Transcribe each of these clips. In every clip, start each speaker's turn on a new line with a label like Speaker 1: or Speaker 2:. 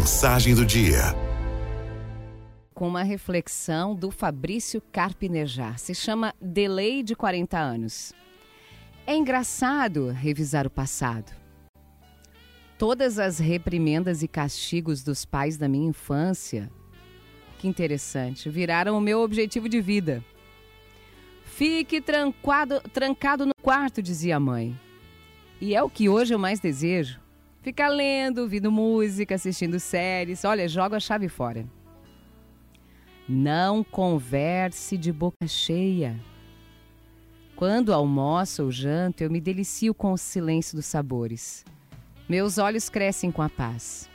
Speaker 1: Mensagem do dia.
Speaker 2: Com uma reflexão do Fabrício Carpinejar. Se chama Delay de 40 anos. É engraçado revisar o passado. Todas as reprimendas e castigos dos pais da minha infância, que interessante, viraram o meu objetivo de vida. Fique trancado, trancado no quarto, dizia a mãe. E é o que hoje eu mais desejo. Ficar lendo, ouvindo música, assistindo séries. Olha, joga a chave fora. Não converse de boca cheia. Quando almoço ou janto, eu me delicio com o silêncio dos sabores. Meus olhos crescem com a paz.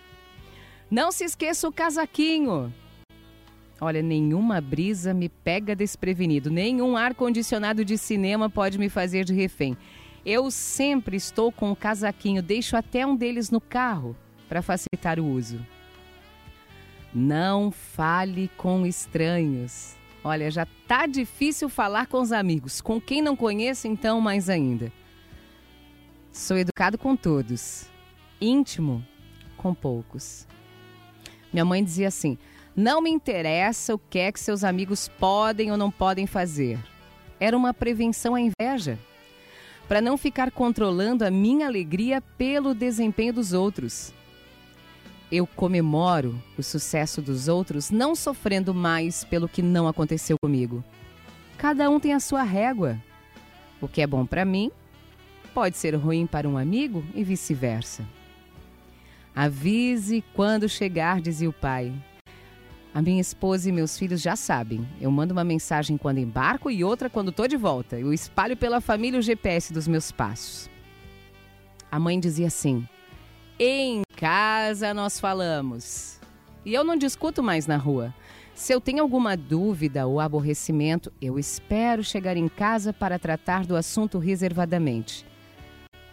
Speaker 2: Não se esqueça o casaquinho. Olha, nenhuma brisa me pega desprevenido, nenhum ar-condicionado de cinema pode me fazer de refém. Eu sempre estou com o casaquinho, deixo até um deles no carro para facilitar o uso. Não fale com estranhos. Olha, já tá difícil falar com os amigos. Com quem não conheço, então, mais ainda. Sou educado com todos, íntimo com poucos. Minha mãe dizia assim: não me interessa o que é que seus amigos podem ou não podem fazer. Era uma prevenção à inveja para não ficar controlando a minha alegria pelo desempenho dos outros. Eu comemoro o sucesso dos outros não sofrendo mais pelo que não aconteceu comigo. Cada um tem a sua régua. O que é bom para mim pode ser ruim para um amigo e vice-versa. Avise quando chegar, dizia o pai. A minha esposa e meus filhos já sabem. Eu mando uma mensagem quando embarco e outra quando estou de volta. Eu espalho pela família o GPS dos meus passos. A mãe dizia assim: Em casa nós falamos. E eu não discuto mais na rua. Se eu tenho alguma dúvida ou aborrecimento, eu espero chegar em casa para tratar do assunto reservadamente.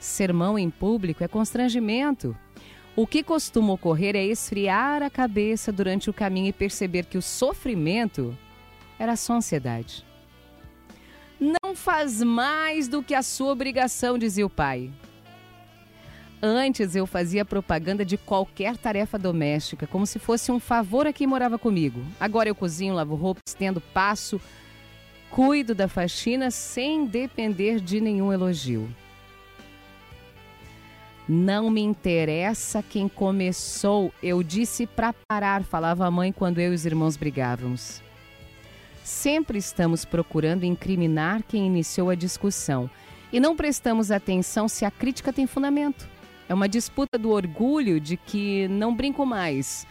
Speaker 2: Sermão em público é constrangimento. O que costuma ocorrer é esfriar a cabeça durante o caminho e perceber que o sofrimento era só ansiedade. Não faz mais do que a sua obrigação, dizia o pai. Antes eu fazia propaganda de qualquer tarefa doméstica, como se fosse um favor a quem morava comigo. Agora eu cozinho, lavo roupa, estendo, passo, cuido da faxina sem depender de nenhum elogio. Não me interessa quem começou, eu disse para parar, falava a mãe quando eu e os irmãos brigávamos. Sempre estamos procurando incriminar quem iniciou a discussão e não prestamos atenção se a crítica tem fundamento. É uma disputa do orgulho de que não brinco mais.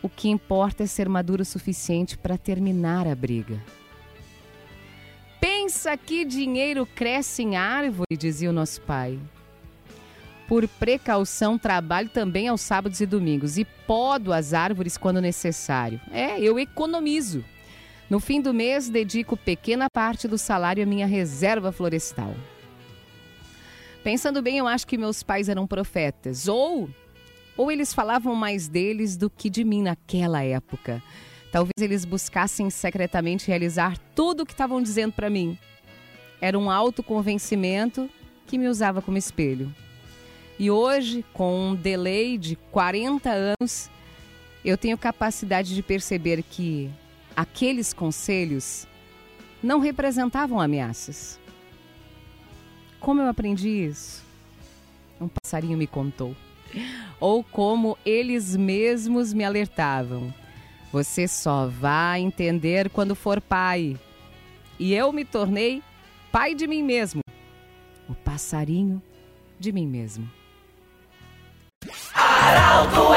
Speaker 2: O que importa é ser maduro o suficiente para terminar a briga. Pensa que dinheiro cresce em árvore, dizia o nosso pai. Por precaução, trabalho também aos sábados e domingos e podo as árvores quando necessário. É, eu economizo. No fim do mês, dedico pequena parte do salário à minha reserva florestal. Pensando bem, eu acho que meus pais eram profetas. Ou, ou eles falavam mais deles do que de mim naquela época. Talvez eles buscassem secretamente realizar tudo o que estavam dizendo para mim. Era um autoconvencimento que me usava como espelho. E hoje, com um delay de 40 anos, eu tenho capacidade de perceber que aqueles conselhos não representavam ameaças. Como eu aprendi isso? Um passarinho me contou. Ou como eles mesmos me alertavam. Você só vai entender quando for pai. E eu me tornei pai de mim mesmo. O passarinho de mim mesmo.
Speaker 3: Cùng